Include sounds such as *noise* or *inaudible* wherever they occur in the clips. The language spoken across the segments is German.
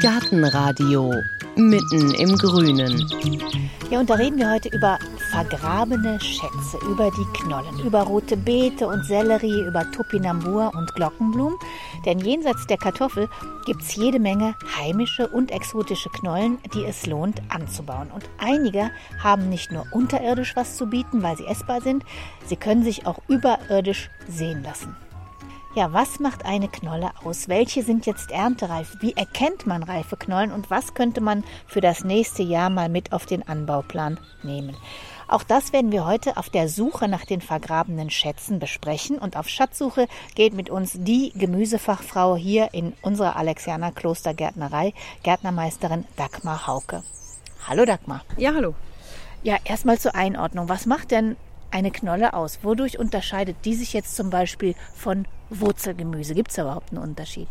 Gartenradio mitten im Grünen. Ja, und da reden wir heute über vergrabene Schätze, über die Knollen, über rote Beete und Sellerie, über Topinambur und Glockenblumen. Denn jenseits der Kartoffel gibt es jede Menge heimische und exotische Knollen, die es lohnt anzubauen. Und einige haben nicht nur unterirdisch was zu bieten, weil sie essbar sind, sie können sich auch überirdisch sehen lassen. Ja, was macht eine Knolle aus? Welche sind jetzt erntereif? Wie erkennt man reife Knollen und was könnte man für das nächste Jahr mal mit auf den Anbauplan nehmen? Auch das werden wir heute auf der Suche nach den vergrabenen Schätzen besprechen. Und auf Schatzsuche geht mit uns die Gemüsefachfrau hier in unserer Alexianer Klostergärtnerei, Gärtnermeisterin Dagmar Hauke. Hallo Dagmar. Ja, hallo. Ja, erstmal zur Einordnung. Was macht denn eine Knolle aus? Wodurch unterscheidet die sich jetzt zum Beispiel von Wurzelgemüse? Gibt es überhaupt einen Unterschied?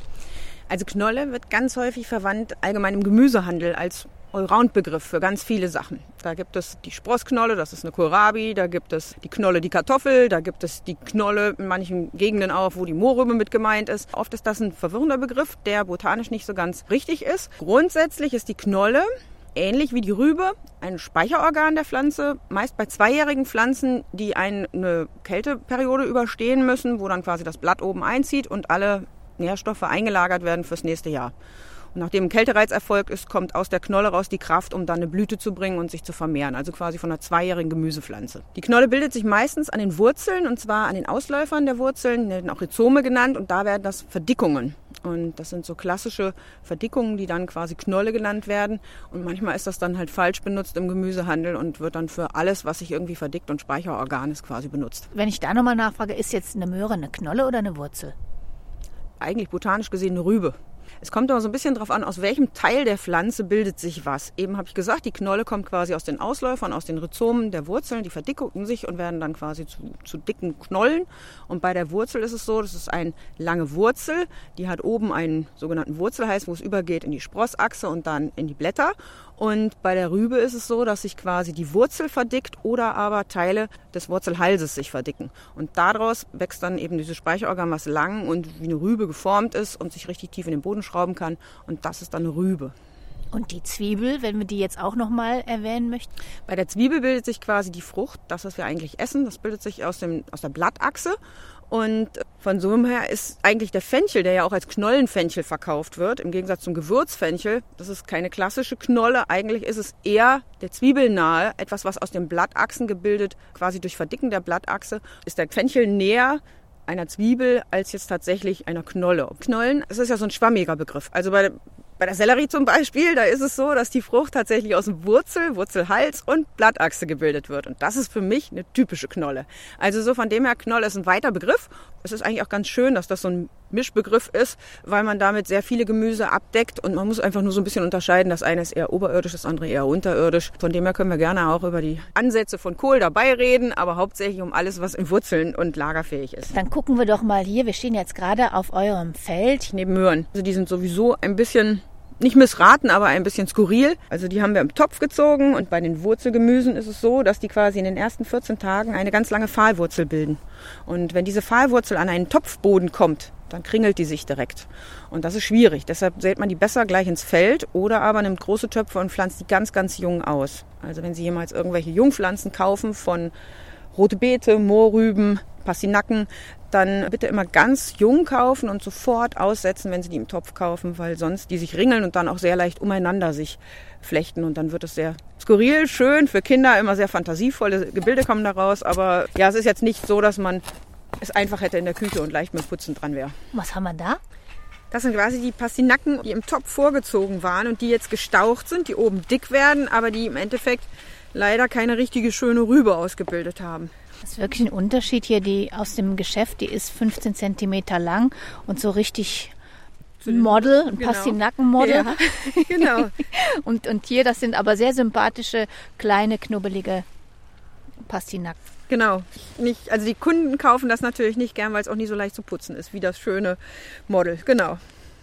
Also Knolle wird ganz häufig verwandt allgemein im Gemüsehandel als Allround-Begriff für ganz viele Sachen. Da gibt es die Sprossknolle, das ist eine Kohlrabi, da gibt es die Knolle, die Kartoffel, da gibt es die Knolle in manchen Gegenden auch, wo die Mohrrübe mit gemeint ist. Oft ist das ein verwirrender Begriff, der botanisch nicht so ganz richtig ist. Grundsätzlich ist die Knolle ähnlich wie die Rübe ein Speicherorgan der Pflanze, meist bei zweijährigen Pflanzen, die eine Kälteperiode überstehen müssen, wo dann quasi das Blatt oben einzieht und alle Nährstoffe eingelagert werden fürs nächste Jahr. Und nachdem ein Kältereiz erfolgt ist, kommt aus der Knolle raus die Kraft, um dann eine Blüte zu bringen und sich zu vermehren. Also quasi von einer zweijährigen Gemüsepflanze. Die Knolle bildet sich meistens an den Wurzeln und zwar an den Ausläufern der Wurzeln, die werden auch Rhizome genannt und da werden das Verdickungen. Und das sind so klassische Verdickungen, die dann quasi Knolle genannt werden. Und manchmal ist das dann halt falsch benutzt im Gemüsehandel und wird dann für alles, was sich irgendwie verdickt und Speicherorgan ist, quasi benutzt. Wenn ich da nochmal nachfrage, ist jetzt eine Möhre eine Knolle oder eine Wurzel? Eigentlich botanisch gesehen eine Rübe. Es kommt aber so ein bisschen darauf an, aus welchem Teil der Pflanze bildet sich was. Eben habe ich gesagt, die Knolle kommt quasi aus den Ausläufern, aus den Rhizomen der Wurzeln, die verdicken sich und werden dann quasi zu, zu dicken Knollen. Und bei der Wurzel ist es so, das ist eine lange Wurzel, die hat oben einen sogenannten Wurzelhals, wo es übergeht in die Sprossachse und dann in die Blätter. Und bei der Rübe ist es so, dass sich quasi die Wurzel verdickt oder aber Teile des Wurzelhalses sich verdicken. Und daraus wächst dann eben dieses Speicherorgan, was lang und wie eine Rübe geformt ist und sich richtig tief in den Boden schrauben kann. Und das ist dann eine Rübe. Und die Zwiebel, wenn wir die jetzt auch noch mal erwähnen möchten? Bei der Zwiebel bildet sich quasi die Frucht, das, was wir eigentlich essen, das bildet sich aus, dem, aus der Blattachse. Und von so her ist eigentlich der Fenchel, der ja auch als Knollenfenchel verkauft wird, im Gegensatz zum Gewürzfenchel, das ist keine klassische Knolle. Eigentlich ist es eher der Zwiebelnahe, etwas, was aus den Blattachsen gebildet, quasi durch Verdicken der Blattachse, ist der Fenchel näher einer Zwiebel als jetzt tatsächlich einer Knolle. Knollen, das ist ja so ein schwammiger Begriff. Also bei, bei der Sellerie zum Beispiel, da ist es so, dass die Frucht tatsächlich aus dem Wurzel, Wurzelhals und Blattachse gebildet wird. Und das ist für mich eine typische Knolle. Also so von dem her, Knolle ist ein weiter Begriff. Es ist eigentlich auch ganz schön, dass das so ein Mischbegriff ist, weil man damit sehr viele Gemüse abdeckt und man muss einfach nur so ein bisschen unterscheiden. Das eine ist eher oberirdisch, das andere eher unterirdisch. Von dem her können wir gerne auch über die Ansätze von Kohl dabei reden, aber hauptsächlich um alles, was in Wurzeln und lagerfähig ist. Dann gucken wir doch mal hier. Wir stehen jetzt gerade auf eurem Feld. Neben Möhren. Also die sind sowieso ein bisschen nicht missraten, aber ein bisschen skurril. Also die haben wir im Topf gezogen und bei den Wurzelgemüsen ist es so, dass die quasi in den ersten 14 Tagen eine ganz lange Pfahlwurzel bilden. Und wenn diese Pfahlwurzel an einen Topfboden kommt, dann kringelt die sich direkt. Und das ist schwierig. Deshalb sät man die besser gleich ins Feld oder aber nimmt große Töpfe und pflanzt die ganz, ganz jung aus. Also wenn Sie jemals irgendwelche Jungpflanzen kaufen von rote Beete, Mohrrüben, Pastinaken, dann bitte immer ganz jung kaufen und sofort aussetzen, wenn Sie die im Topf kaufen, weil sonst die sich ringeln und dann auch sehr leicht umeinander sich flechten und dann wird es sehr skurril, schön für Kinder, immer sehr fantasievolle Gebilde kommen daraus, aber ja, es ist jetzt nicht so, dass man es einfach hätte in der Küche und leicht mit Putzen dran wäre. Was haben wir da? Das sind quasi die Pastinaken, die im Topf vorgezogen waren und die jetzt gestaucht sind, die oben dick werden, aber die im Endeffekt leider keine richtige schöne Rübe ausgebildet haben. Das ist wirklich ein Unterschied hier. Die aus dem Geschäft, die ist 15 cm lang und so richtig Model, ein genau. Pastinackenmodel. Ja, *laughs* genau. *laughs* und, und hier, das sind aber sehr sympathische, kleine, knubbelige Pastinaken. Genau. Nicht, also die Kunden kaufen das natürlich nicht gern, weil es auch nie so leicht zu putzen ist, wie das schöne Model. Genau.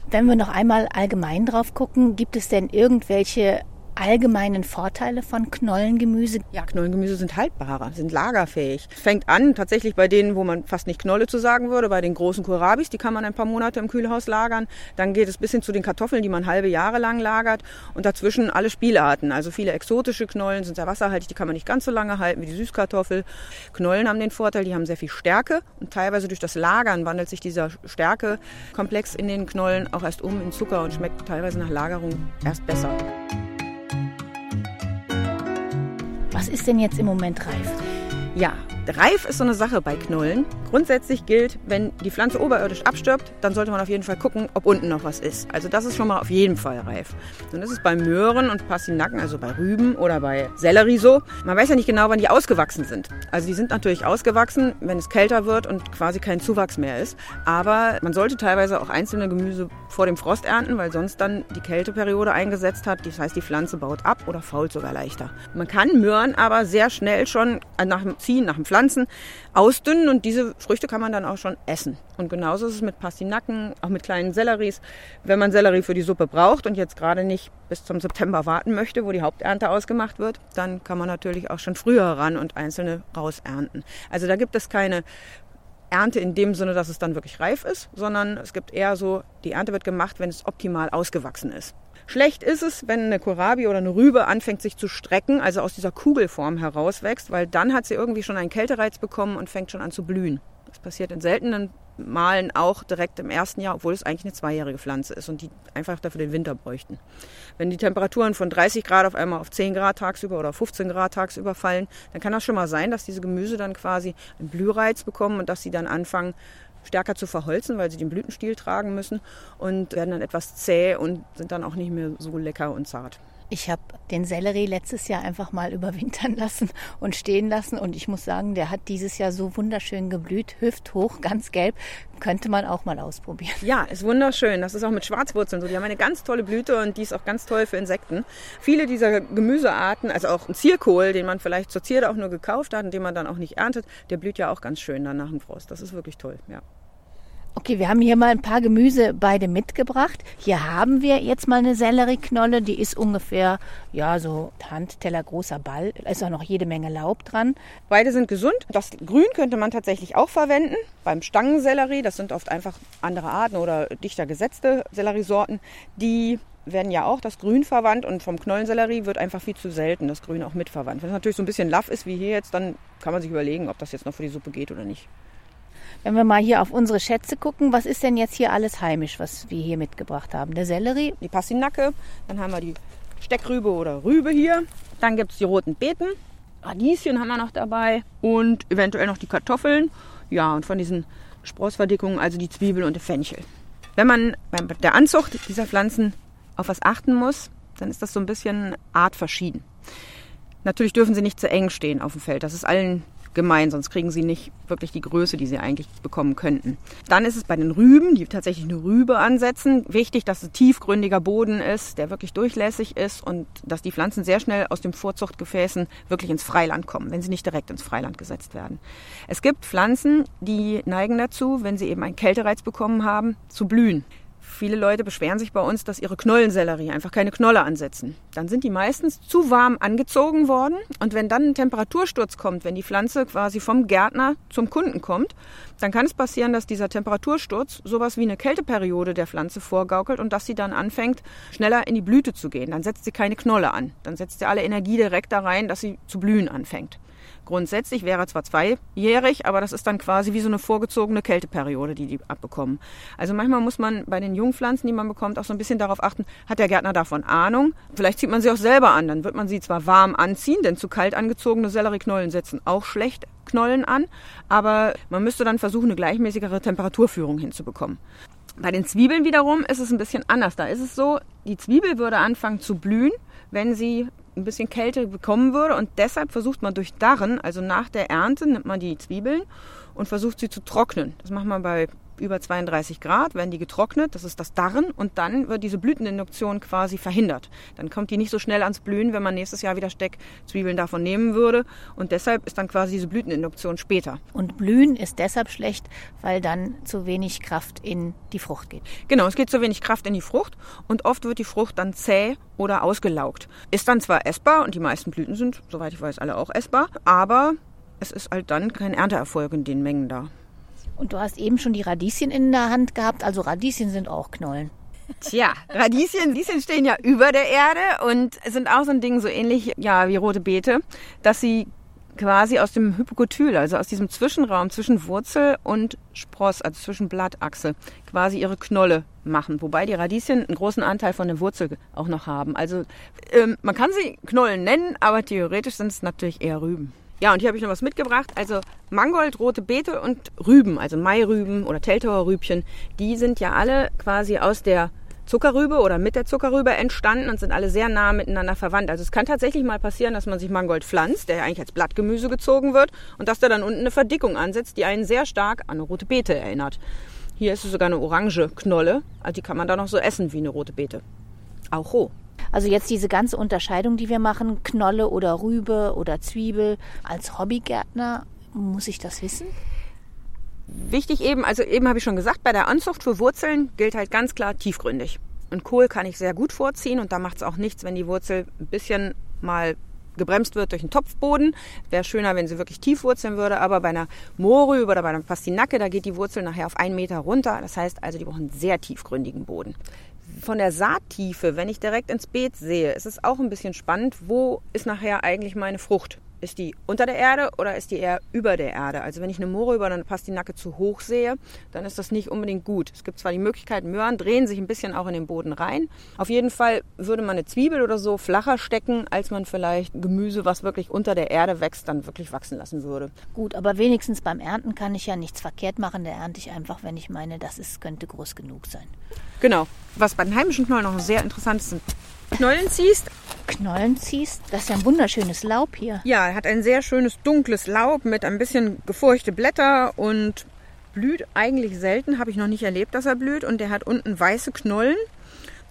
Wenn wir noch einmal allgemein drauf gucken, gibt es denn irgendwelche allgemeinen Vorteile von Knollengemüse? Ja, Knollengemüse sind haltbarer, sind lagerfähig. Fängt an tatsächlich bei denen, wo man fast nicht Knolle zu sagen würde, bei den großen Kohlrabis, die kann man ein paar Monate im Kühlhaus lagern. Dann geht es bis hin zu den Kartoffeln, die man halbe Jahre lang lagert. Und dazwischen alle Spielarten. Also viele exotische Knollen sind sehr wasserhaltig, die kann man nicht ganz so lange halten wie die Süßkartoffel. Knollen haben den Vorteil, die haben sehr viel Stärke und teilweise durch das Lagern wandelt sich dieser Stärkekomplex in den Knollen auch erst um in Zucker und schmeckt teilweise nach Lagerung erst besser. Was ist denn jetzt im Moment reif? Ja, Reif ist so eine Sache bei Knollen. Grundsätzlich gilt, wenn die Pflanze oberirdisch abstirbt, dann sollte man auf jeden Fall gucken, ob unten noch was ist. Also das ist schon mal auf jeden Fall reif. Dann ist es bei Möhren und Pastinaken, also bei Rüben oder bei Sellerie so. Man weiß ja nicht genau, wann die ausgewachsen sind. Also die sind natürlich ausgewachsen, wenn es kälter wird und quasi kein Zuwachs mehr ist. Aber man sollte teilweise auch einzelne Gemüse vor dem Frost ernten, weil sonst dann die Kälteperiode eingesetzt hat. Das heißt, die Pflanze baut ab oder fault sogar leichter. Man kann Möhren aber sehr schnell schon nach dem Ziehen, nach dem Pflanzen Pflanzen ausdünnen und diese Früchte kann man dann auch schon essen. Und genauso ist es mit Pastinaken, auch mit kleinen Selleries. Wenn man Sellerie für die Suppe braucht und jetzt gerade nicht bis zum September warten möchte, wo die Haupternte ausgemacht wird, dann kann man natürlich auch schon früher ran und einzelne rausernten. Also da gibt es keine Ernte in dem Sinne, dass es dann wirklich reif ist, sondern es gibt eher so, die Ernte wird gemacht, wenn es optimal ausgewachsen ist. Schlecht ist es, wenn eine Kohlrabi oder eine Rübe anfängt sich zu strecken, also aus dieser Kugelform herauswächst, weil dann hat sie irgendwie schon einen Kältereiz bekommen und fängt schon an zu blühen. Das passiert in seltenen Malen auch direkt im ersten Jahr, obwohl es eigentlich eine zweijährige Pflanze ist und die einfach dafür den Winter bräuchten. Wenn die Temperaturen von 30 Grad auf einmal auf 10 Grad tagsüber oder 15 Grad tagsüber fallen, dann kann das schon mal sein, dass diese Gemüse dann quasi einen Blühreiz bekommen und dass sie dann anfangen, stärker zu verholzen, weil sie den Blütenstiel tragen müssen und werden dann etwas zäh und sind dann auch nicht mehr so lecker und zart. Ich habe den Sellerie letztes Jahr einfach mal *laughs* überwintern lassen und stehen lassen und ich muss sagen, der hat dieses Jahr so wunderschön geblüht, hüfthoch, ganz gelb. Könnte man auch mal ausprobieren. Ja, ist wunderschön. Das ist auch mit Schwarzwurzeln so. Die haben eine ganz tolle Blüte und die ist auch ganz toll für Insekten. Viele dieser Gemüsearten, also auch ein Zierkohl, den man vielleicht zur Zierde auch nur gekauft hat und den man dann auch nicht erntet, der blüht ja auch ganz schön dann nach dem Frost. Das ist wirklich toll, ja. Okay, wir haben hier mal ein paar Gemüse beide mitgebracht. Hier haben wir jetzt mal eine Sellerieknolle, die ist ungefähr, ja, so Handteller großer Ball. Da ist auch noch jede Menge Laub dran. Beide sind gesund. Das Grün könnte man tatsächlich auch verwenden. Beim Stangensellerie, das sind oft einfach andere Arten oder dichter gesetzte Selleriesorten, die werden ja auch das Grün verwandt und vom Knollensellerie wird einfach viel zu selten das Grün auch mitverwandt. Wenn es natürlich so ein bisschen laff ist wie hier jetzt, dann kann man sich überlegen, ob das jetzt noch für die Suppe geht oder nicht. Wenn wir mal hier auf unsere Schätze gucken, was ist denn jetzt hier alles heimisch, was wir hier mitgebracht haben? Der Sellerie, die Passinacke, dann haben wir die Steckrübe oder Rübe hier, dann gibt es die roten Beeten, Radieschen haben wir noch dabei und eventuell noch die Kartoffeln. Ja, und von diesen Sprossverdickungen, also die Zwiebel und der Fenchel. Wenn man bei der Anzucht dieser Pflanzen auf was achten muss, dann ist das so ein bisschen artverschieden. Natürlich dürfen sie nicht zu eng stehen auf dem Feld. Das ist allen gemein, sonst kriegen sie nicht wirklich die Größe, die sie eigentlich bekommen könnten. Dann ist es bei den Rüben, die tatsächlich eine Rübe ansetzen, wichtig, dass es tiefgründiger Boden ist, der wirklich durchlässig ist und dass die Pflanzen sehr schnell aus den Vorzuchtgefäßen wirklich ins Freiland kommen, wenn sie nicht direkt ins Freiland gesetzt werden. Es gibt Pflanzen, die neigen dazu, wenn sie eben einen Kältereiz bekommen haben, zu blühen. Viele Leute beschweren sich bei uns, dass ihre Knollensellerie einfach keine Knolle ansetzen. Dann sind die meistens zu warm angezogen worden und wenn dann ein Temperatursturz kommt, wenn die Pflanze quasi vom Gärtner zum Kunden kommt, dann kann es passieren, dass dieser Temperatursturz sowas wie eine Kälteperiode der Pflanze vorgaukelt und dass sie dann anfängt, schneller in die Blüte zu gehen. Dann setzt sie keine Knolle an. Dann setzt sie alle Energie direkt da rein, dass sie zu blühen anfängt. Grundsätzlich wäre zwar zweijährig, aber das ist dann quasi wie so eine vorgezogene Kälteperiode, die die abbekommen. Also manchmal muss man bei den Jungpflanzen, die man bekommt, auch so ein bisschen darauf achten, hat der Gärtner davon Ahnung? Vielleicht zieht man sie auch selber an, dann wird man sie zwar warm anziehen, denn zu kalt angezogene Sellerieknollen setzen auch schlecht Knollen an, aber man müsste dann versuchen, eine gleichmäßigere Temperaturführung hinzubekommen. Bei den Zwiebeln wiederum ist es ein bisschen anders. Da ist es so, die Zwiebel würde anfangen zu blühen, wenn sie ein bisschen Kälte bekommen würde. Und deshalb versucht man durch Darren, also nach der Ernte, nimmt man die Zwiebeln und versucht sie zu trocknen. Das macht man bei über 32 Grad, werden die getrocknet, das ist das Darren und dann wird diese Blüteninduktion quasi verhindert. Dann kommt die nicht so schnell ans Blühen, wenn man nächstes Jahr wieder Steckzwiebeln davon nehmen würde und deshalb ist dann quasi diese Blüteninduktion später. Und Blühen ist deshalb schlecht, weil dann zu wenig Kraft in die Frucht geht. Genau, es geht zu wenig Kraft in die Frucht und oft wird die Frucht dann zäh oder ausgelaugt. Ist dann zwar essbar und die meisten Blüten sind, soweit ich weiß, alle auch essbar, aber es ist halt dann kein Ernteerfolg in den Mengen da. Und du hast eben schon die Radieschen in der Hand gehabt. Also Radieschen sind auch Knollen. Tja, Radieschen, Radieschen stehen ja über der Erde und sind auch so ein Ding so ähnlich ja, wie rote Beete, dass sie quasi aus dem Hypokotyl, also aus diesem Zwischenraum zwischen Wurzel und Spross, also zwischen Blattachse, quasi ihre Knolle machen. Wobei die Radieschen einen großen Anteil von der Wurzel auch noch haben. Also ähm, man kann sie Knollen nennen, aber theoretisch sind es natürlich eher Rüben. Ja, und hier habe ich noch was mitgebracht. Also Mangold, rote Beete und Rüben, also Mairüben oder Teltower Rübchen, die sind ja alle quasi aus der Zuckerrübe oder mit der Zuckerrübe entstanden und sind alle sehr nah miteinander verwandt. Also es kann tatsächlich mal passieren, dass man sich Mangold pflanzt, der ja eigentlich als Blattgemüse gezogen wird und dass da dann unten eine Verdickung ansetzt, die einen sehr stark an eine rote Beete erinnert. Hier ist es sogar eine orange Knolle, also die kann man dann noch so essen wie eine rote Beete. Auch roh. Also jetzt diese ganze Unterscheidung, die wir machen, Knolle oder Rübe oder Zwiebel, als Hobbygärtner, muss ich das wissen? Wichtig eben, also eben habe ich schon gesagt, bei der Anzucht für Wurzeln gilt halt ganz klar tiefgründig. Und Kohl kann ich sehr gut vorziehen und da macht es auch nichts, wenn die Wurzel ein bisschen mal gebremst wird durch einen Topfboden. Wäre schöner, wenn sie wirklich tief wurzeln würde, aber bei einer Mohrrübe oder bei einer Pastinacke, da geht die Wurzel nachher auf einen Meter runter. Das heißt also, die brauchen einen sehr tiefgründigen Boden von der Saattiefe, wenn ich direkt ins Beet sehe, ist es auch ein bisschen spannend, wo ist nachher eigentlich meine Frucht? Ist die unter der Erde oder ist die eher über der Erde? Also wenn ich eine Moore über eine Pastinacke zu hoch sehe, dann ist das nicht unbedingt gut. Es gibt zwar die Möglichkeit, Möhren drehen sich ein bisschen auch in den Boden rein. Auf jeden Fall würde man eine Zwiebel oder so flacher stecken, als man vielleicht Gemüse, was wirklich unter der Erde wächst, dann wirklich wachsen lassen würde. Gut, aber wenigstens beim Ernten kann ich ja nichts verkehrt machen. Da ernte ich einfach, wenn ich meine, das ist, könnte groß genug sein. Genau. Was bei den heimischen Knollen noch sehr interessant ist, sind Knollen ziehst. Knollen ziehst? Das ist ja ein wunderschönes Laub hier. Ja, er hat ein sehr schönes dunkles Laub mit ein bisschen gefurchte Blätter und blüht eigentlich selten, habe ich noch nicht erlebt, dass er blüht. Und der hat unten weiße Knollen,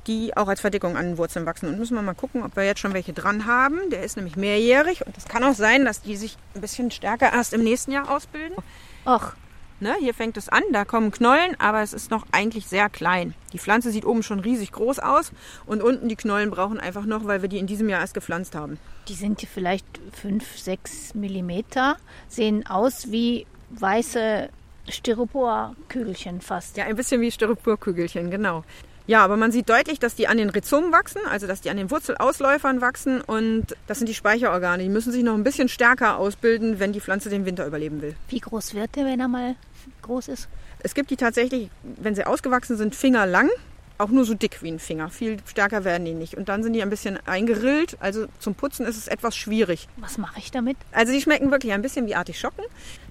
die auch als Verdickung an den Wurzeln wachsen. Und müssen wir mal gucken, ob wir jetzt schon welche dran haben. Der ist nämlich mehrjährig und es kann auch sein, dass die sich ein bisschen stärker erst im nächsten Jahr ausbilden. Ach, Ne, hier fängt es an, da kommen Knollen, aber es ist noch eigentlich sehr klein. Die Pflanze sieht oben schon riesig groß aus und unten die Knollen brauchen einfach noch, weil wir die in diesem Jahr erst gepflanzt haben. Die sind hier vielleicht 5, 6 Millimeter, sehen aus wie weiße Styroporkügelchen fast. Ja, ein bisschen wie Styroporkügelchen, genau. Ja, aber man sieht deutlich, dass die an den Rhizomen wachsen, also dass die an den Wurzelausläufern wachsen und das sind die Speicherorgane. Die müssen sich noch ein bisschen stärker ausbilden, wenn die Pflanze den Winter überleben will. Wie groß wird der, wenn er mal groß ist? Es gibt die tatsächlich, wenn sie ausgewachsen sind, fingerlang. Auch nur so dick wie ein Finger. Viel stärker werden die nicht. Und dann sind die ein bisschen eingerillt. Also zum Putzen ist es etwas schwierig. Was mache ich damit? Also die schmecken wirklich ein bisschen wie Artischocken.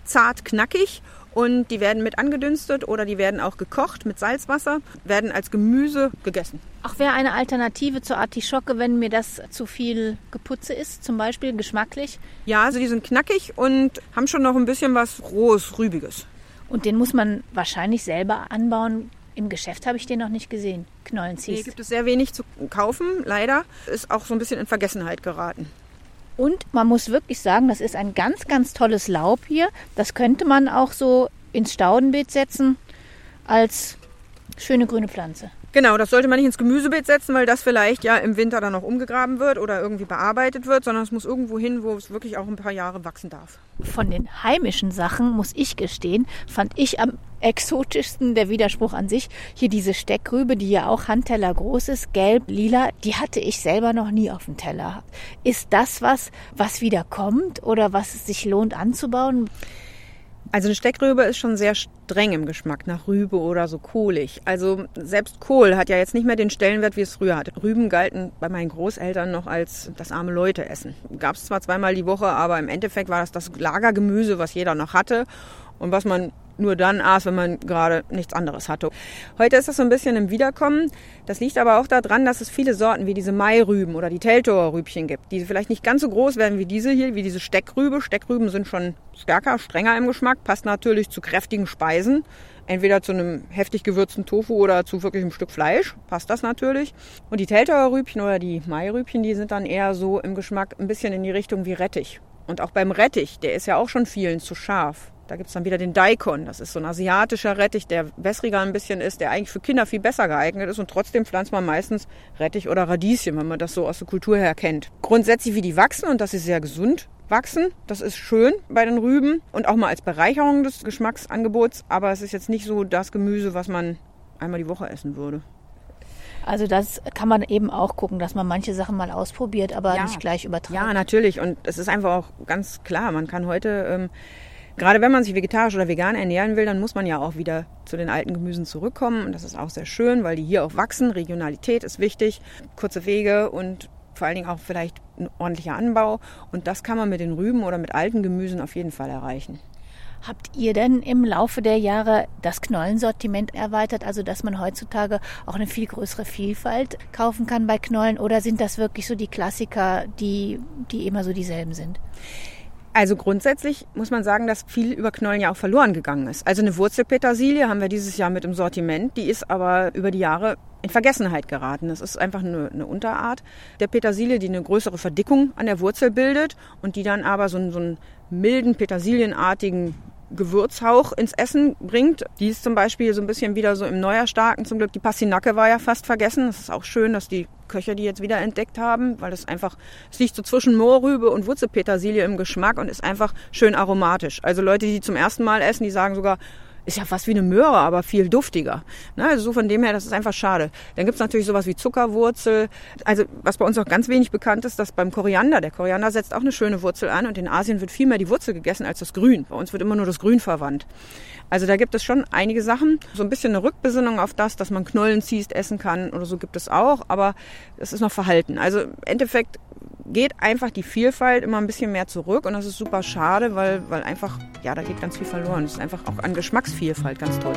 Zart, knackig und die werden mit angedünstet oder die werden auch gekocht mit Salzwasser, werden als Gemüse gegessen. Ach, wäre eine Alternative zur Artischocke, wenn mir das zu viel Geputze ist, zum Beispiel geschmacklich? Ja, also die sind knackig und haben schon noch ein bisschen was rohes, rübiges. Und den muss man wahrscheinlich selber anbauen. Im Geschäft habe ich den noch nicht gesehen. Knollenziehst. Nee, gibt es sehr wenig zu kaufen, leider. Ist auch so ein bisschen in Vergessenheit geraten. Und man muss wirklich sagen, das ist ein ganz, ganz tolles Laub hier. Das könnte man auch so ins Staudenbeet setzen als schöne grüne Pflanze. Genau, das sollte man nicht ins Gemüsebeet setzen, weil das vielleicht ja im Winter dann noch umgegraben wird oder irgendwie bearbeitet wird, sondern es muss irgendwo hin, wo es wirklich auch ein paar Jahre wachsen darf. Von den heimischen Sachen, muss ich gestehen, fand ich am exotischsten der Widerspruch an sich. Hier diese Steckrübe, die ja auch Handteller groß ist, gelb, lila, die hatte ich selber noch nie auf dem Teller. Ist das was, was wieder kommt oder was es sich lohnt anzubauen? Also eine Steckrübe ist schon sehr streng im Geschmack, nach Rübe oder so kohlig. Also selbst Kohl hat ja jetzt nicht mehr den Stellenwert, wie es früher hatte. Rüben galten bei meinen Großeltern noch als das arme Leute essen. Gab es zwar zweimal die Woche, aber im Endeffekt war das das Lagergemüse, was jeder noch hatte und was man nur dann aß, wenn man gerade nichts anderes hatte. Heute ist das so ein bisschen im Wiederkommen. Das liegt aber auch daran, dass es viele Sorten wie diese Mairüben oder die Teltower Rübchen gibt, die vielleicht nicht ganz so groß werden wie diese hier, wie diese Steckrübe. Steckrüben sind schon stärker, strenger im Geschmack, passt natürlich zu kräftigen Speisen. Entweder zu einem heftig gewürzten Tofu oder zu wirklich einem Stück Fleisch. Passt das natürlich. Und die Teltower Rübchen oder die Mairübchen, die sind dann eher so im Geschmack ein bisschen in die Richtung wie Rettich. Und auch beim Rettich, der ist ja auch schon vielen zu scharf. Da gibt es dann wieder den Daikon. Das ist so ein asiatischer Rettich, der wässriger ein bisschen ist, der eigentlich für Kinder viel besser geeignet ist. Und trotzdem pflanzt man meistens Rettich oder Radieschen, wenn man das so aus der Kultur her kennt. Grundsätzlich, wie die wachsen, und das ist sehr gesund, wachsen. Das ist schön bei den Rüben und auch mal als Bereicherung des Geschmacksangebots. Aber es ist jetzt nicht so das Gemüse, was man einmal die Woche essen würde. Also das kann man eben auch gucken, dass man manche Sachen mal ausprobiert, aber Ja. nicht gleich übertreibt. Ja, natürlich. Und es ist einfach auch ganz klar, man kann heute, ähm, gerade wenn man sich vegetarisch oder vegan ernähren will, dann muss man ja auch wieder zu den alten Gemüsen zurückkommen. Und das ist auch sehr schön, weil die hier auch wachsen. Regionalität ist wichtig, kurze Wege und vor allen Dingen auch vielleicht ein ordentlicher Anbau. Und das kann man mit den Rüben oder mit alten Gemüsen auf jeden Fall erreichen. Habt ihr denn im Laufe der Jahre das Knollensortiment erweitert, also dass man heutzutage auch eine viel größere Vielfalt kaufen kann bei Knollen? Oder sind das wirklich so die Klassiker, die, die immer so dieselben sind? Also grundsätzlich muss man sagen, dass viel über Knollen ja auch verloren gegangen ist. Also eine Wurzelpetersilie haben wir dieses Jahr mit im Sortiment, die ist aber über die Jahre in Vergessenheit geraten. Das ist einfach eine, eine Unterart der Petersilie, die eine größere Verdickung an der Wurzel bildet und die dann aber so so einen milden, petersilienartigen Gewürzhauch ins Essen bringt. Die ist zum Beispiel so ein bisschen wieder so im Neuerstarken zum Glück. Die Pastinake war ja fast vergessen. Das ist auch schön, dass die Köcher die jetzt wieder entdeckt haben, weil das einfach, es liegt so zwischen Mohrrübe und Wurzelpetersilie im Geschmack und ist einfach schön aromatisch. Also Leute, die zum ersten Mal essen, die sagen sogar, ist ja fast wie eine Möhre, aber viel duftiger. Ne, also so von dem her, das ist einfach schade. Dann gibt's natürlich sowas wie Zuckerwurzel. Also was bei uns auch ganz wenig bekannt ist, dass beim Koriander, der Koriander setzt auch eine schöne Wurzel an und in Asien wird viel mehr die Wurzel gegessen als das Grün. Bei uns wird immer nur das Grün verwandt. Also da gibt es schon einige Sachen. So ein bisschen eine Rückbesinnung auf das, dass man Knollen ziehst, essen kann oder so gibt es auch, aber es ist noch verhalten. Also im Endeffekt geht einfach die Vielfalt immer ein bisschen mehr zurück und das ist super schade, weil, weil einfach, ja, da geht ganz viel verloren. Es ist einfach auch an Geschmacksvielfalt ganz toll.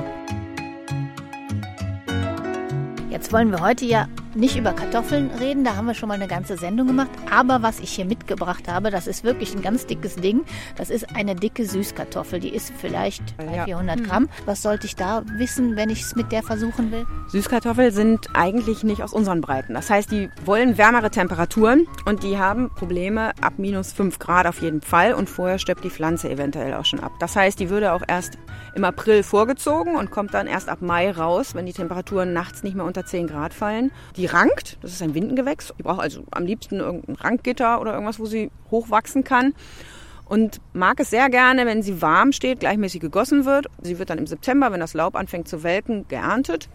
Jetzt wollen wir heute ja nicht über Kartoffeln reden, da haben wir schon mal eine ganze Sendung gemacht. Aber was ich hier mitgebracht habe, das ist wirklich ein ganz dickes Ding. Das ist eine dicke Süßkartoffel. Die ist vielleicht Ja. 400 Gramm. Was sollte ich da wissen, wenn ich es mit der versuchen will? Süßkartoffeln sind eigentlich nicht aus unseren Breiten. Das heißt, die wollen wärmere Temperaturen und die haben Probleme ab minus 5 Grad auf jeden Fall und vorher stirbt die Pflanze eventuell auch schon ab. Das heißt, die würde auch erst im April vorgezogen und kommt dann erst ab Mai raus, wenn die Temperaturen nachts nicht mehr unter 10 Grad fallen. Die rankt, das ist ein Windengewächs. Die braucht also am liebsten irgendein Rankgitter oder irgendwas, wo sie hochwachsen kann und mag es sehr gerne, wenn sie warm steht, gleichmäßig gegossen wird. Sie wird dann im September, wenn das Laub anfängt zu welken, geerntet.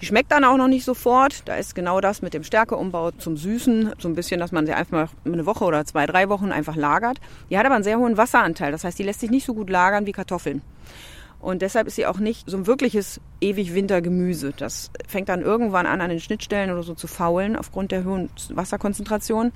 Die schmeckt dann auch noch nicht sofort. Da ist genau das mit dem Stärkeumbau zum Süßen, so ein bisschen, dass man sie einfach mal eine Woche oder zwei, drei Wochen einfach lagert. Die hat aber einen sehr hohen Wasseranteil. Das heißt, die lässt sich nicht so gut lagern wie Kartoffeln. Und deshalb ist sie auch nicht so ein wirkliches ewig Wintergemüse. Das fängt dann irgendwann an, an den Schnittstellen oder so zu faulen aufgrund der hohen Wasserkonzentration.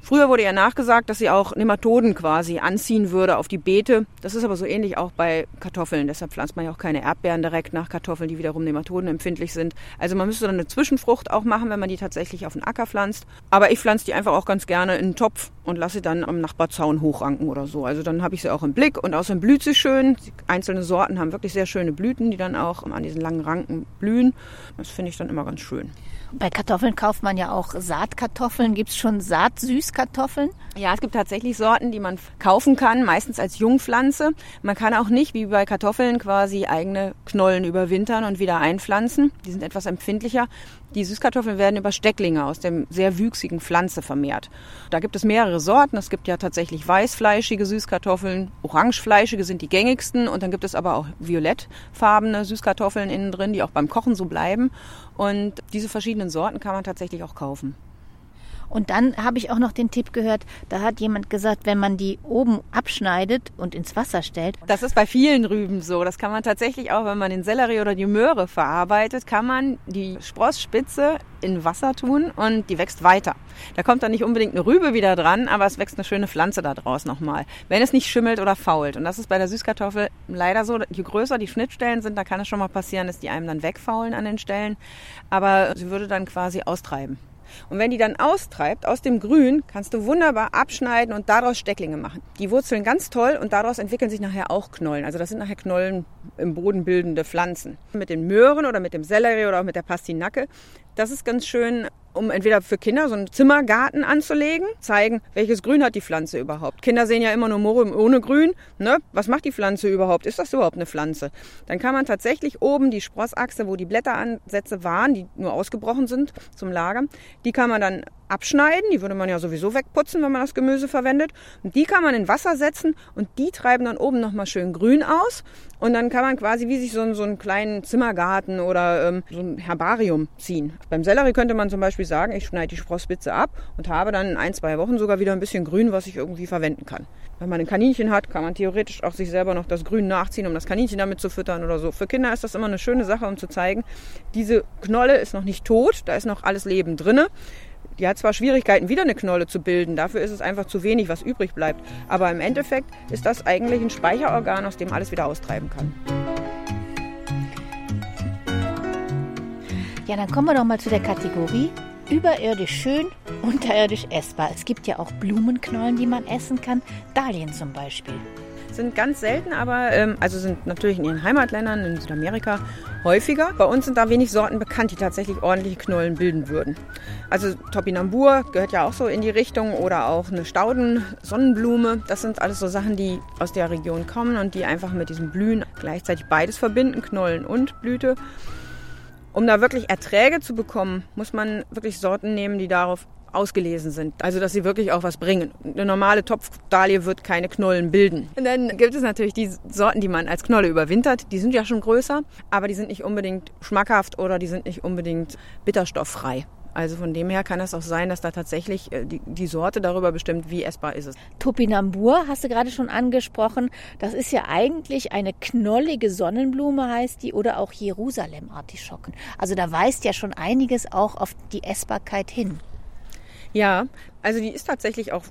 Früher wurde ja nachgesagt, dass sie auch Nematoden quasi anziehen würde auf die Beete. Das ist aber so ähnlich auch bei Kartoffeln. Deshalb pflanzt man ja auch keine Erdbeeren direkt nach Kartoffeln, die wiederum nematodenempfindlich sind. Also man müsste dann eine Zwischenfrucht auch machen, wenn man die tatsächlich auf den Acker pflanzt. Aber ich pflanze die einfach auch ganz gerne in einen Topf und lasse sie dann am Nachbarzaun hochranken oder so. Also dann habe ich sie auch im Blick und außerdem blüht sie schön. Einzelne Sorten haben wirklich sehr schöne Blüten, die dann auch an diesen langen Ranken blühen. Das finde ich dann immer ganz schön. Bei Kartoffeln kauft man ja auch Saatkartoffeln. Gibt es schon Saatsüßkartoffeln? Ja, es gibt tatsächlich Sorten, die man kaufen kann, meistens als Jungpflanze. Man kann auch nicht, wie bei Kartoffeln, quasi eigene Knollen überwintern und wieder einpflanzen. Die sind etwas empfindlicher. Die Süßkartoffeln werden über Stecklinge aus dem sehr wüchsigen Pflanze vermehrt. Da gibt es mehrere Sorten. Es gibt ja tatsächlich weißfleischige Süßkartoffeln, orangefleischige sind die gängigsten und dann gibt es aber auch violettfarbene Süßkartoffeln innen drin, die auch beim Kochen so bleiben. Und diese verschiedenen Sorten kann man tatsächlich auch kaufen. Und dann habe ich auch noch den Tipp gehört, da hat jemand gesagt, wenn man die oben abschneidet und ins Wasser stellt. Das ist bei vielen Rüben so. Das kann man tatsächlich auch, wenn man den Sellerie oder die Möhre verarbeitet, kann man die Sprossspitze in Wasser tun und die wächst weiter. Da kommt dann nicht unbedingt eine Rübe wieder dran, aber es wächst eine schöne Pflanze da draus nochmal. Wenn es nicht schimmelt oder fault. Und das ist bei der Süßkartoffel leider so. Je größer die Schnittstellen sind, da kann es schon mal passieren, dass die einem dann wegfaulen an den Stellen. Aber sie würde dann quasi austreiben. Und wenn die dann austreibt aus dem Grün, kannst du wunderbar abschneiden und daraus Stecklinge machen. Die wurzeln ganz toll und daraus entwickeln sich nachher auch Knollen. Also das sind nachher Knollen im Boden bildende Pflanzen. Mit den Möhren oder mit dem Sellerie oder auch mit der Pastinacke. Das ist ganz schön um entweder für Kinder so einen Zimmergarten anzulegen, zeigen, welches Grün hat die Pflanze überhaupt. Kinder sehen ja immer nur Moore ohne Grün. Ne? Was macht die Pflanze überhaupt? Ist das überhaupt eine Pflanze? Dann kann man tatsächlich oben die Sprossachse, wo die Blätteransätze waren, die nur ausgebrochen sind zum Lagern, die kann man dann abschneiden. Die würde man ja sowieso wegputzen, wenn man das Gemüse verwendet. Und die kann man in Wasser setzen und die treiben dann oben nochmal schön grün aus. Und dann kann man quasi wie sich so, einen, so einen kleinen Zimmergarten oder ähm, so ein Herbarium ziehen. Beim Sellerie könnte man zum Beispiel sagen, ich schneide die Sprossspitze ab und habe dann in ein, zwei Wochen sogar wieder ein bisschen Grün, was ich irgendwie verwenden kann. Wenn man ein Kaninchen hat, kann man theoretisch auch sich selber noch das Grün nachziehen, um das Kaninchen damit zu füttern oder so. Für Kinder ist das immer eine schöne Sache, um zu zeigen, diese Knolle ist noch nicht tot, da ist noch alles Leben drinne. Die hat zwar Schwierigkeiten, wieder eine Knolle zu bilden, dafür ist es einfach zu wenig, was übrig bleibt. Aber im Endeffekt ist das eigentlich ein Speicherorgan, aus dem alles wieder austreiben kann. Ja, dann kommen wir doch mal zu der Kategorie überirdisch schön, unterirdisch essbar. Es gibt ja auch Blumenknollen, die man essen kann. Dahlien zum Beispiel sind ganz selten, aber ähm, also sind natürlich in ihren Heimatländern in Südamerika häufiger. Bei uns sind da wenig Sorten bekannt, die tatsächlich ordentliche Knollen bilden würden. Also Topinambur gehört ja auch so in die Richtung oder auch eine Stauden-Sonnenblume. Das sind alles so Sachen, die aus der Region kommen und die einfach mit diesem Blühen gleichzeitig beides verbinden, Knollen und Blüte. Um da wirklich Erträge zu bekommen, muss man wirklich Sorten nehmen, die darauf ausgelesen sind. Also, dass sie wirklich auch was bringen. Eine normale Topfdahlie wird keine Knollen bilden. Und dann gibt es natürlich die Sorten, die man als Knolle überwintert. Die sind ja schon größer, aber die sind nicht unbedingt schmackhaft oder die sind nicht unbedingt bitterstofffrei. Also von dem her kann es auch sein, dass da tatsächlich äh, die, die, Sorte darüber bestimmt, wie essbar ist es. Topinambur hast du gerade schon angesprochen. Das ist ja eigentlich eine knollige Sonnenblume, heißt die, oder auch Jerusalem-Artischocken. Also da weist ja schon einiges auch auf die Essbarkeit hin. Ja, also die ist tatsächlich auch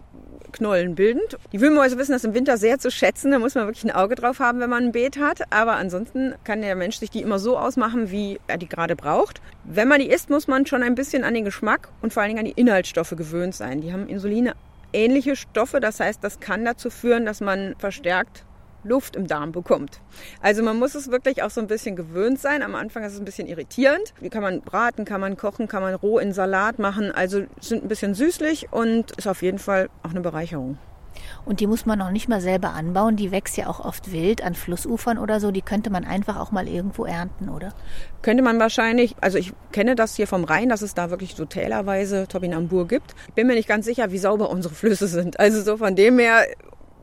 knollenbildend. Die Wühlmäuse wissen das im Winter sehr zu schätzen. Da muss man wirklich ein Auge drauf haben, wenn man ein Beet hat. Aber ansonsten kann der Mensch sich die immer so ausmachen, wie er die gerade braucht. Wenn man die isst, muss man schon ein bisschen an den Geschmack und vor allen Dingen an die Inhaltsstoffe gewöhnt sein. Die haben Insuline ähnliche Stoffe. Das heißt, das kann dazu führen, dass man verstärkt Luft im Darm bekommt. Also man muss es wirklich auch so ein bisschen gewöhnt sein. Am Anfang ist es ein bisschen irritierend. Die kann man braten, kann man kochen, kann man roh in Salat machen. Also sind ein bisschen süßlich und ist auf jeden Fall auch eine Bereicherung. Und die muss man noch nicht mal selber anbauen. Die wächst ja auch oft wild an Flussufern oder so. Die könnte man einfach auch mal irgendwo ernten, oder? Könnte man wahrscheinlich. Also ich kenne das hier vom Rhein, dass es da wirklich so tälerweise Topinambur gibt. Ich bin mir nicht ganz sicher, wie sauber unsere Flüsse sind. Also so von dem her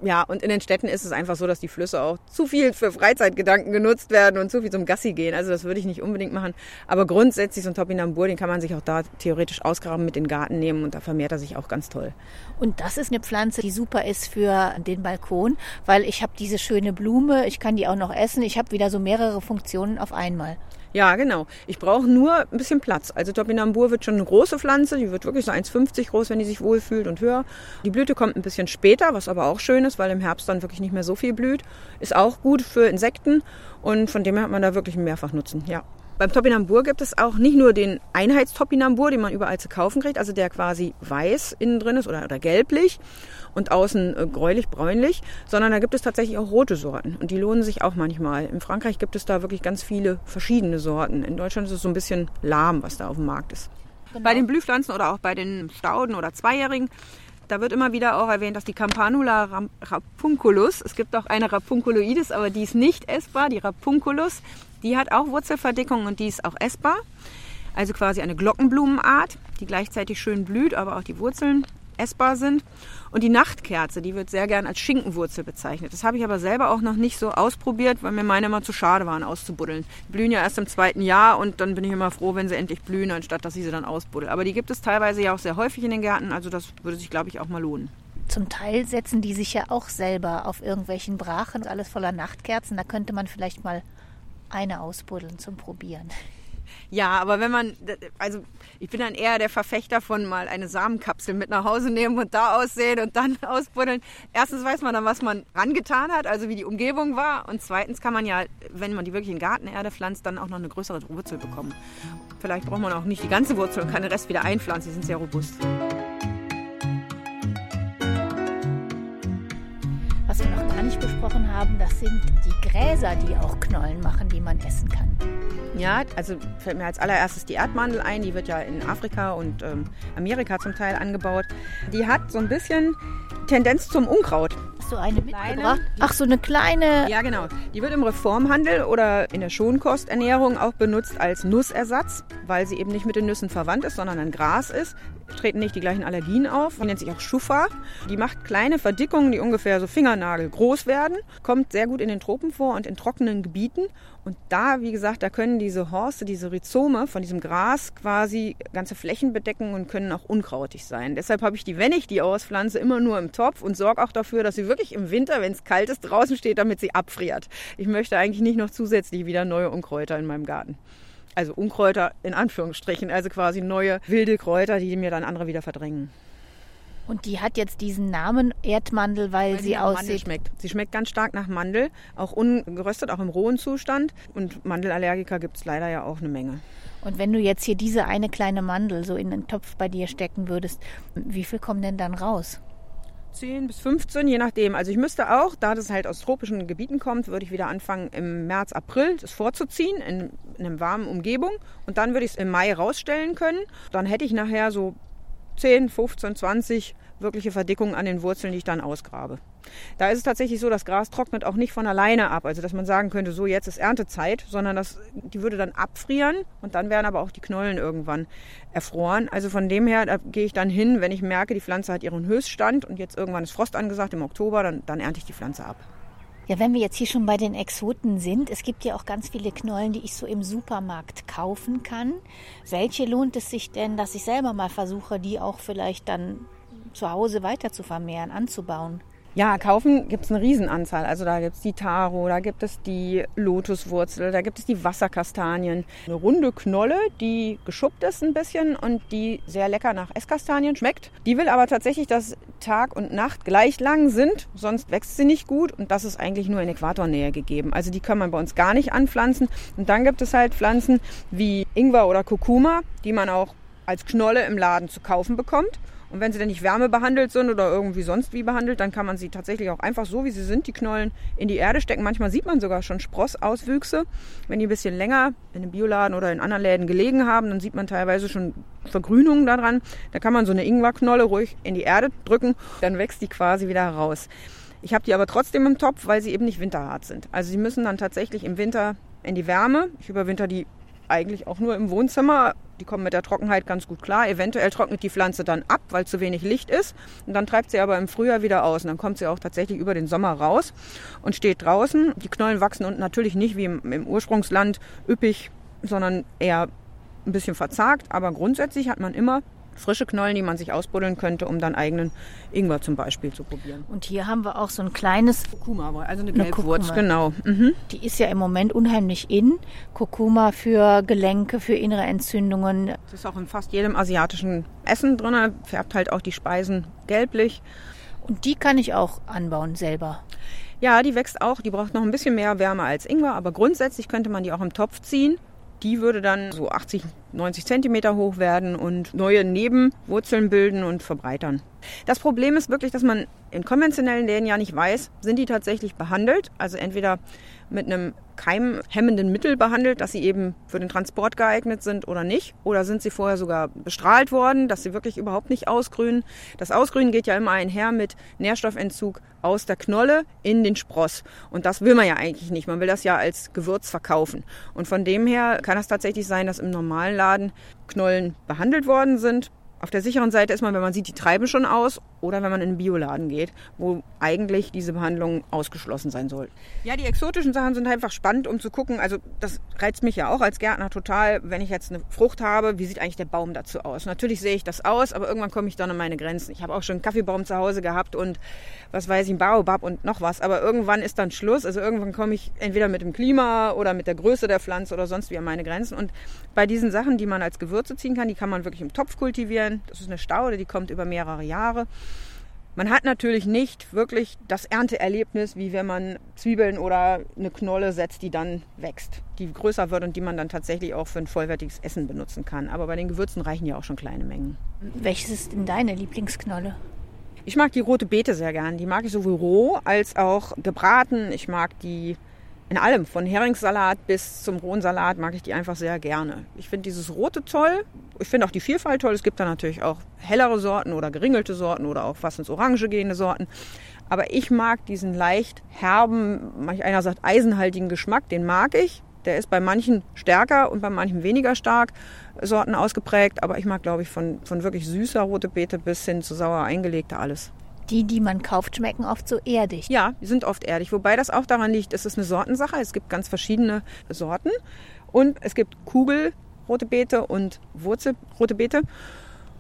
ja, und in den Städten ist es einfach so, dass die Flüsse auch zu viel für Freizeitgedanken genutzt werden und zu viel zum Gassi gehen. Also das würde ich nicht unbedingt machen. Aber grundsätzlich so ein Topinambur, den kann man sich auch da theoretisch ausgraben, mit in den Garten nehmen und da vermehrt er sich auch ganz toll. Und das ist eine Pflanze, die super ist für den Balkon, weil ich habe diese schöne Blume, ich kann die auch noch essen. Ich habe wieder so mehrere Funktionen auf einmal. Ja, genau. Ich brauche nur ein bisschen Platz. Also Topinambur wird schon eine große Pflanze, die wird wirklich so 1,50 groß, wenn die sich wohlfühlt und höher. Die Blüte kommt ein bisschen später, was aber auch schön ist, weil im Herbst dann wirklich nicht mehr so viel blüht. Ist auch gut für Insekten und von dem her hat man da wirklich einen Mehrfachnutzen, ja. Beim Topinambur gibt es auch nicht nur den Einheitstopinambur, den man überall zu kaufen kriegt, also der quasi weiß innen drin ist oder, oder gelblich und außen äh, gräulich-bräunlich, sondern da gibt es tatsächlich auch rote Sorten und die lohnen sich auch manchmal. In Frankreich gibt es da wirklich ganz viele verschiedene Sorten. In Deutschland ist es so ein bisschen lahm, was da auf dem Markt ist. Genau. Bei den Blühpflanzen oder auch bei den Stauden oder Zweijährigen da wird immer wieder auch erwähnt, dass die Campanula rapunculus, es gibt auch eine Rapunculoides, aber die ist nicht essbar, die Rapunculus, die hat auch Wurzelverdickung und die ist auch essbar. Also quasi eine Glockenblumenart, die gleichzeitig schön blüht, aber auch die Wurzeln essbar sind. Und die Nachtkerze, die wird sehr gern als Schinkenwurzel bezeichnet. Das habe ich aber selber auch noch nicht so ausprobiert, weil mir meine immer zu schade waren auszubuddeln. Die blühen ja erst im zweiten Jahr und dann bin ich immer froh, wenn sie endlich blühen, anstatt dass ich sie dann ausbuddel. Aber die gibt es teilweise ja auch sehr häufig in den Gärten, also das würde sich, glaube ich, auch mal lohnen. Zum Teil setzen die sich ja auch selber auf irgendwelchen Brachen, alles voller Nachtkerzen. Da könnte man vielleicht mal eine ausbuddeln zum Probieren. Ja, aber wenn man, also ich bin dann eher der Verfechter von mal eine Samenkapsel mit nach Hause nehmen und da aussehen und dann *laughs* ausbuddeln. Erstens weiß man dann, was man rangetan hat, also wie die Umgebung war. Und zweitens kann man ja, wenn man die wirklich in Gartenerde pflanzt, dann auch noch eine größere Wurzel bekommen. Vielleicht braucht man auch nicht die ganze Wurzel und kann den Rest wieder einpflanzen. Die sind sehr robust. Was wir noch gar nicht besprochen haben, das sind die Gräser, die auch Knollen machen, die man essen kann. Ja, also fällt mir als allererstes die Erdmandel ein. Die wird ja in Afrika und ähm, Amerika zum Teil angebaut. Die hat so ein bisschen Tendenz zum Unkraut. Hast du eine mitgebracht? Ach, so eine kleine. Ja, genau. Die wird im Reformhandel oder in der Schonkosternährung auch benutzt als Nussersatz, weil sie eben nicht mit den Nüssen verwandt ist, sondern ein Gras ist. Treten nicht die gleichen Allergien auf. Die nennt sich auch Schuffa. Die macht kleine Verdickungen, die ungefähr so Fingernagel groß werden. Kommt sehr gut in den Tropen vor und in trockenen Gebieten. Und da, wie gesagt, da können diese Horste, diese Rhizome von diesem Gras quasi ganze Flächen bedecken und können auch unkrautig sein. Deshalb habe ich die, wenn ich die auspflanze, immer nur im Topf und sorge auch dafür, dass sie wirklich im Winter, wenn es kalt ist, draußen steht, damit sie abfriert. Ich möchte eigentlich nicht noch zusätzlich wieder neue Unkräuter in meinem Garten. Also Unkräuter in Anführungsstrichen, also quasi neue wilde Kräuter, die mir dann andere wieder verdrängen. Und die hat jetzt diesen Namen Erdmandel, weil, weil sie aussieht. schmeckt. Sie schmeckt ganz stark nach Mandel, auch ungeröstet, auch im rohen Zustand. Und Mandelallergiker gibt es leider ja auch eine Menge. Und wenn du jetzt hier diese eine kleine Mandel so in den Topf bei dir stecken würdest, wie viel kommen denn dann raus? 10 bis 15, je nachdem. Also ich müsste auch, da das halt aus tropischen Gebieten kommt, würde ich wieder anfangen im März, April das vorzuziehen in, in einer warmen Umgebung. Und dann würde ich es im Mai rausstellen können. Dann hätte ich nachher so 10, 15, 20 wirkliche Verdickungen an den Wurzeln, die ich dann ausgrabe. Da ist es tatsächlich so, das Gras trocknet auch nicht von alleine ab. Also dass man sagen könnte, so jetzt ist Erntezeit, sondern das, die würde dann abfrieren und dann werden aber auch die Knollen irgendwann erfroren. Also von dem her, gehe ich dann hin, wenn ich merke, die Pflanze hat ihren Höchststand und jetzt irgendwann ist Frost angesagt im Oktober, dann, dann ernte ich die Pflanze ab. Ja, wenn wir jetzt hier schon bei den Exoten sind, es gibt ja auch ganz viele Knollen, die ich so im Supermarkt kaufen kann. Welche lohnt es sich denn, dass ich selber mal versuche, die auch vielleicht dann zu Hause weiter zu vermehren, anzubauen? Ja, kaufen gibt es eine Riesenanzahl. Also da gibt es die Taro, da gibt es die Lotuswurzel, da gibt es die Wasserkastanien. Eine runde Knolle, die geschuppt ist ein bisschen und die sehr lecker nach Esskastanien schmeckt. Die will aber tatsächlich, dass Tag und Nacht gleich lang sind, sonst wächst sie nicht gut und das ist eigentlich nur in Äquatornähe gegeben. Also die kann man bei uns gar nicht anpflanzen. Und dann gibt es halt Pflanzen wie Ingwer oder Kurkuma, die man auch als Knolle im Laden zu kaufen bekommt. Und wenn sie dann nicht wärmebehandelt sind oder irgendwie sonst wie behandelt, dann kann man sie tatsächlich auch einfach so, wie sie sind, die Knollen in die Erde stecken. Manchmal sieht man sogar schon Sprossauswüchse. Wenn die ein bisschen länger in einem Bioladen oder in anderen Läden gelegen haben, dann sieht man teilweise schon Vergrünungen daran. Da kann man so eine Ingwerknolle ruhig in die Erde drücken, dann wächst die quasi wieder raus. Ich habe die aber trotzdem im Topf, weil sie eben nicht winterhart sind. Also sie müssen dann tatsächlich im Winter in die Wärme. Ich überwinter die eigentlich auch nur im Wohnzimmer. Die kommen mit der Trockenheit ganz gut klar. Eventuell trocknet die Pflanze dann ab, weil zu wenig Licht ist. Und dann treibt sie aber im Frühjahr wieder aus. Und dann kommt sie auch tatsächlich über den Sommer raus und steht draußen. Die Knollen wachsen und natürlich nicht wie im, im Ursprungsland üppig, sondern eher ein bisschen verzagt. Aber grundsätzlich hat man immer frische Knollen, die man sich ausbuddeln könnte, um dann eigenen Ingwer zum Beispiel zu probieren. Und hier haben wir auch so ein kleines Kurkuma, also eine Gelbwurz, genau. Mhm. Die ist ja im Moment unheimlich in. Kurkuma für Gelenke, für innere Entzündungen. Das ist auch in fast jedem asiatischen Essen drin, färbt halt auch die Speisen gelblich. Und die kann ich auch anbauen selber. Ja, die wächst auch. Die braucht noch ein bisschen mehr Wärme als Ingwer, aber grundsätzlich könnte man die auch im Topf ziehen die würde dann so 80, 90 Zentimeter hoch werden und neue Nebenwurzeln bilden und verbreitern. Das Problem ist wirklich, dass man in konventionellen Läden ja nicht weiß, sind die tatsächlich behandelt. Also entweder mit einem keimhemmenden Mittel behandelt, dass sie eben für den Transport geeignet sind oder nicht. Oder sind sie vorher sogar bestrahlt worden, dass sie wirklich überhaupt nicht ausgrünen. Das Ausgrünen geht ja immer einher mit Nährstoffentzug aus der Knolle in den Spross. Und das will man ja eigentlich nicht. Man will das ja als Gewürz verkaufen. Und von dem her kann es tatsächlich sein, dass im normalen Knollen behandelt worden sind, Auf der sicheren Seite ist man, wenn man sieht, die treiben schon aus oder wenn man in einen Bioladen geht, wo eigentlich diese Behandlung ausgeschlossen sein soll. Ja, die exotischen Sachen sind einfach spannend, um zu gucken. Also das reizt mich ja auch als Gärtner total, wenn ich jetzt eine Frucht habe, wie sieht eigentlich der Baum dazu aus? Natürlich sehe ich das aus, aber irgendwann komme ich dann an meine Grenzen. Ich habe auch schon einen Kaffeebaum zu Hause gehabt und was weiß ich, einen Baobab und noch was. Aber irgendwann ist dann Schluss. Also irgendwann komme ich entweder mit dem Klima oder mit der Größe der Pflanze oder sonst wie an meine Grenzen. Und bei diesen Sachen, die man als Gewürze ziehen kann, die kann man wirklich im Topf kultivieren. Das ist eine Staude, die kommt über mehrere Jahre. Man hat natürlich nicht wirklich das Ernteerlebnis, wie wenn man Zwiebeln oder eine Knolle setzt, die dann wächst, die größer wird und die man dann tatsächlich auch für ein vollwertiges Essen benutzen kann. Aber bei den Gewürzen reichen ja auch schon kleine Mengen. Welches ist denn deine Lieblingsknolle? Ich mag die rote Beete sehr gern. Die mag ich sowohl roh als auch gebraten. Ich mag die in allem, von Heringssalat bis zum rohen Salat, mag ich die einfach sehr gerne. Ich finde dieses Rote toll. Ich finde auch die Vielfalt toll. Es gibt da natürlich auch hellere Sorten oder geringelte Sorten oder auch was ins Orange gehende Sorten. Aber ich mag diesen leicht herben, manch einer sagt eisenhaltigen Geschmack, den mag ich. Der ist bei manchen stärker und bei manchen weniger stark Sorten ausgeprägt. Aber ich mag, glaube ich, von, von wirklich süßer rote Beete bis hin zu sauer eingelegter alles. Die, die man kauft, schmecken oft so erdig. Ja, die sind oft erdig. Wobei das auch daran liegt, es ist eine Sortensache. Es gibt ganz verschiedene Sorten. Und es gibt Kugelrote Beete und Wurzelrote Beete.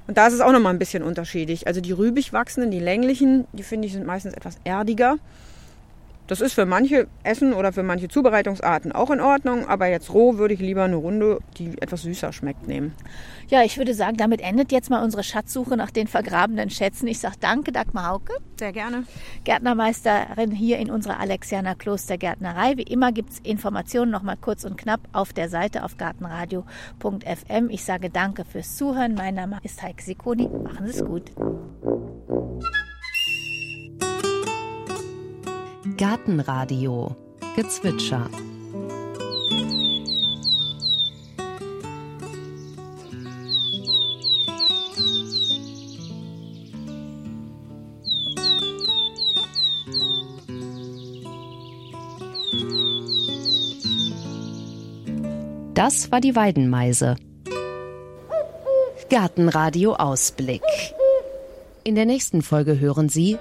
Und da ist es auch nochmal ein bisschen unterschiedlich. Also die rübig wachsenden, die länglichen, die finde ich sind meistens etwas erdiger. Das ist für manche Essen oder für manche Zubereitungsarten auch in Ordnung, aber jetzt roh würde ich lieber eine Runde, die etwas süßer schmeckt, nehmen. Ja, ich würde sagen, damit endet jetzt mal unsere Schatzsuche nach den vergrabenen Schätzen. Ich sage danke, Dagmar Hauke. Sehr gerne. Gärtnermeisterin hier in unserer Alexianer Klostergärtnerei. Wie immer gibt es Informationen noch mal kurz und knapp auf der Seite auf gartenradio.fm. Ich sage danke fürs Zuhören. Mein Name ist Heike Sikoni. Machen Sie es gut. Gartenradio Gezwitscher Das war die Weidenmeise. Gartenradio Ausblick. In der nächsten Folge hören Sie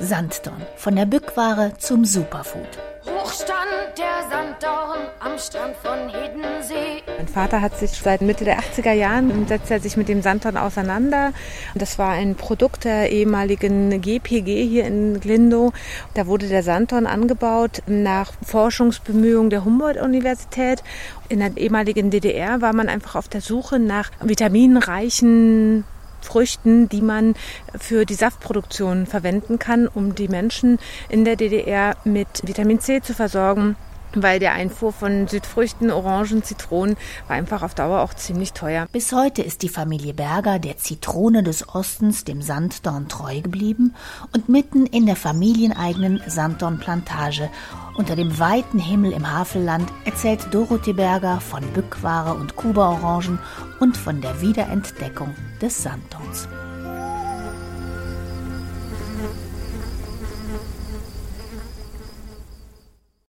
Sanddorn. Von der Bückware zum Superfood. Hochstand der Sanddorn am Strand von Hiddensee. Mein Vater hat sich seit Mitte der 80er Jahren setzt er sich mit dem Sanddorn auseinander. Das war ein Produkt der ehemaligen GPG hier in Glindow. Da wurde der Sanddorn angebaut nach Forschungsbemühungen der Humboldt-Universität. In der ehemaligen DDR war man einfach auf der Suche nach vitaminreichen Früchten, die man für die Saftproduktion verwenden kann, um die Menschen in der DDR mit Vitamin C zu versorgen weil der Einfuhr von Südfrüchten, Orangen, Zitronen war einfach auf Dauer auch ziemlich teuer. Bis heute ist die Familie Berger der Zitrone des Ostens, dem Sanddorn, treu geblieben und mitten in der familieneigenen Sanddornplantage unter dem weiten Himmel im Havelland erzählt Dorothee Berger von Bückware und Kuba-Orangen und von der Wiederentdeckung des Sanddorns.